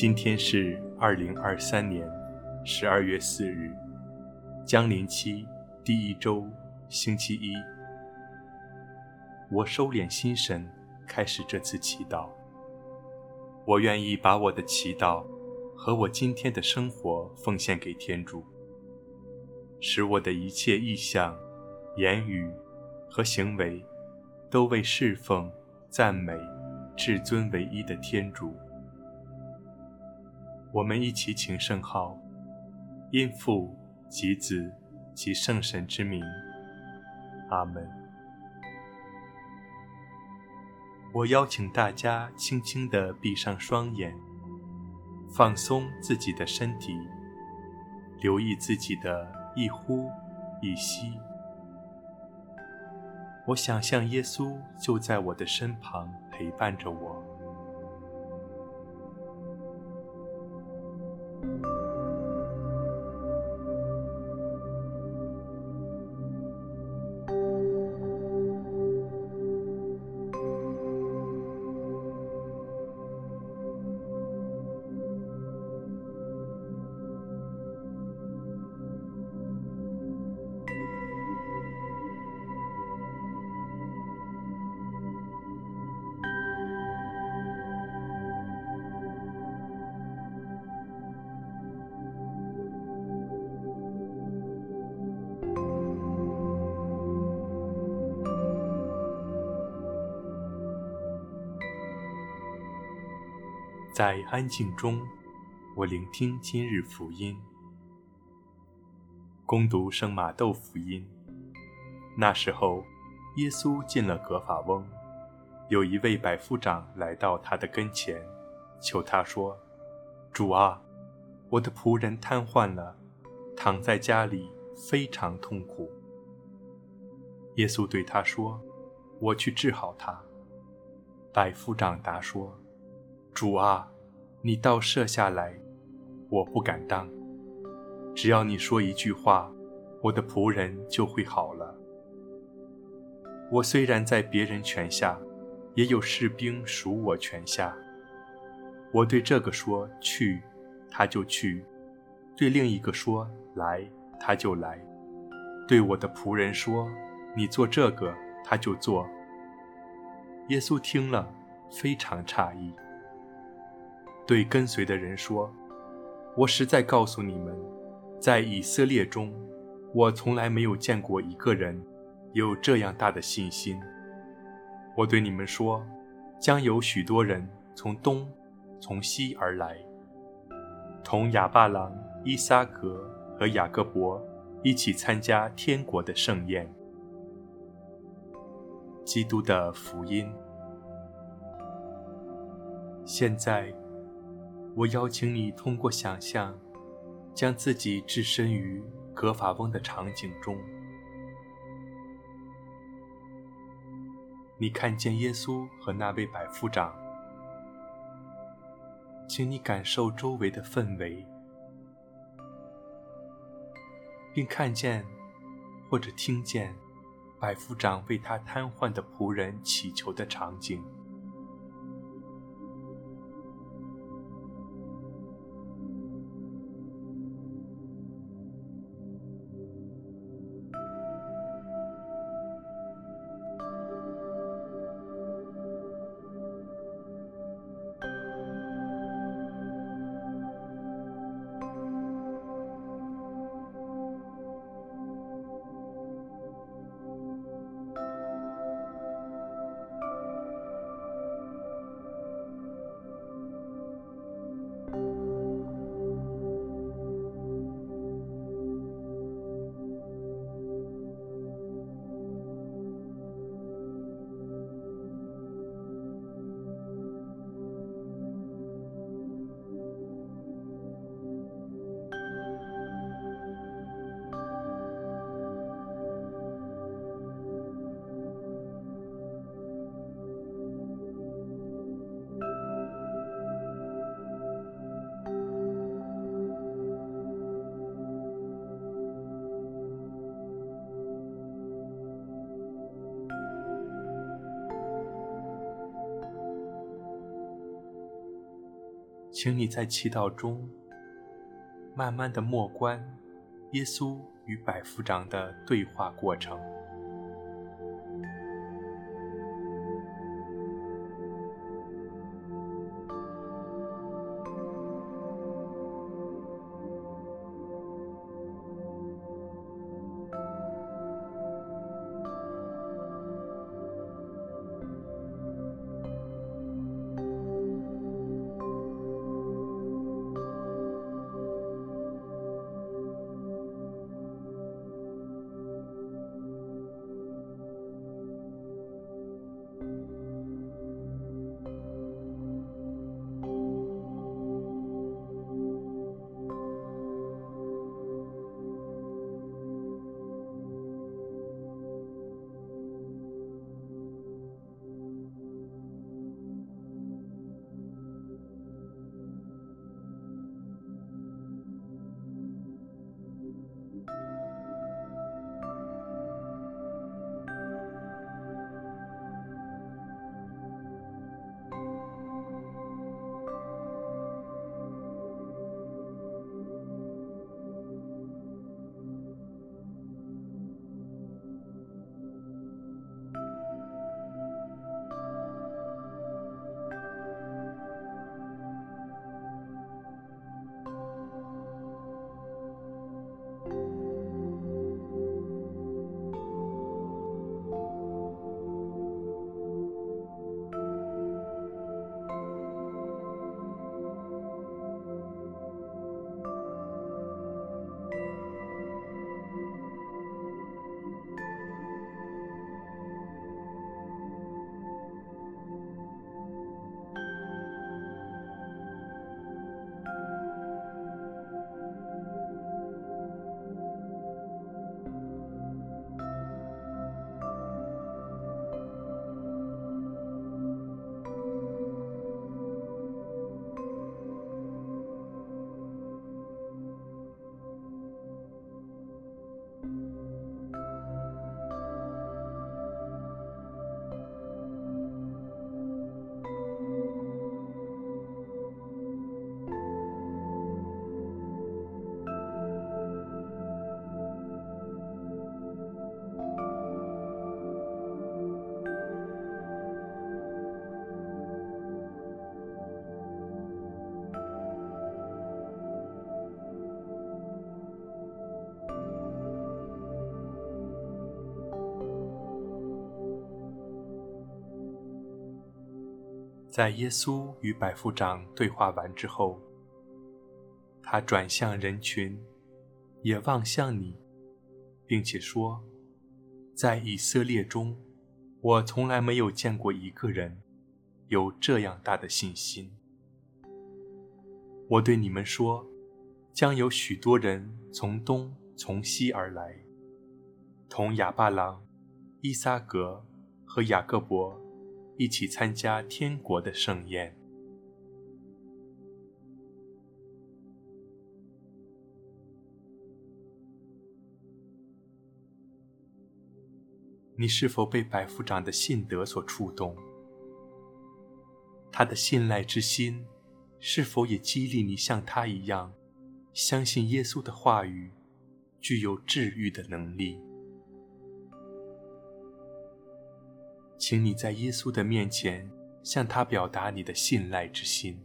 今天是二零二三年十二月四日，将临期第一周，星期一。我收敛心神，开始这次祈祷。我愿意把我的祈祷和我今天的生活奉献给天主，使我的一切意向、言语和行为都为侍奉、赞美至尊唯一的天主。我们一起请圣号，因父及子及圣神之名，阿门。我邀请大家轻轻地闭上双眼，放松自己的身体，留意自己的一呼一吸。我想象耶稣就在我的身旁陪伴着我。Thank you 在安静中，我聆听今日福音。恭读圣马窦福音。那时候，耶稣进了格法翁，有一位百夫长来到他的跟前，求他说：“主啊，我的仆人瘫痪了，躺在家里，非常痛苦。”耶稣对他说：“我去治好他。”百夫长答说。主啊，你倒舍下来，我不敢当。只要你说一句话，我的仆人就会好了。我虽然在别人权下，也有士兵属我权下。我对这个说去，他就去；对另一个说来，他就来；对我的仆人说你做这个，他就做。耶稣听了，非常诧异。对跟随的人说：“我实在告诉你们，在以色列中，我从来没有见过一个人有这样大的信心。我对你们说，将有许多人从东、从西而来，同亚巴郎、伊撒格和雅各伯一起参加天国的盛宴。”基督的福音。现在。我邀请你通过想象，将自己置身于格法翁的场景中。你看见耶稣和那位百夫长，请你感受周围的氛围，并看见或者听见百夫长为他瘫痪的仆人祈求的场景。请你在祈祷中慢慢的默观耶稣与百夫长的对话过程。在耶稣与百夫长对话完之后，他转向人群，也望向你，并且说：“在以色列中，我从来没有见过一个人有这样大的信心。我对你们说，将有许多人从东从西而来，同亚巴郎、伊撒格和雅各伯。”一起参加天国的盛宴。你是否被百夫长的信德所触动？他的信赖之心，是否也激励你像他一样，相信耶稣的话语具有治愈的能力？请你在耶稣的面前向他表达你的信赖之心。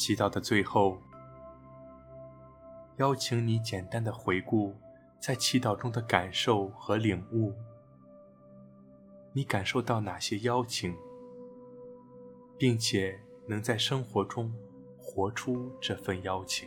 祈祷的最后，邀请你简单的回顾在祈祷中的感受和领悟。你感受到哪些邀请，并且能在生活中活出这份邀请？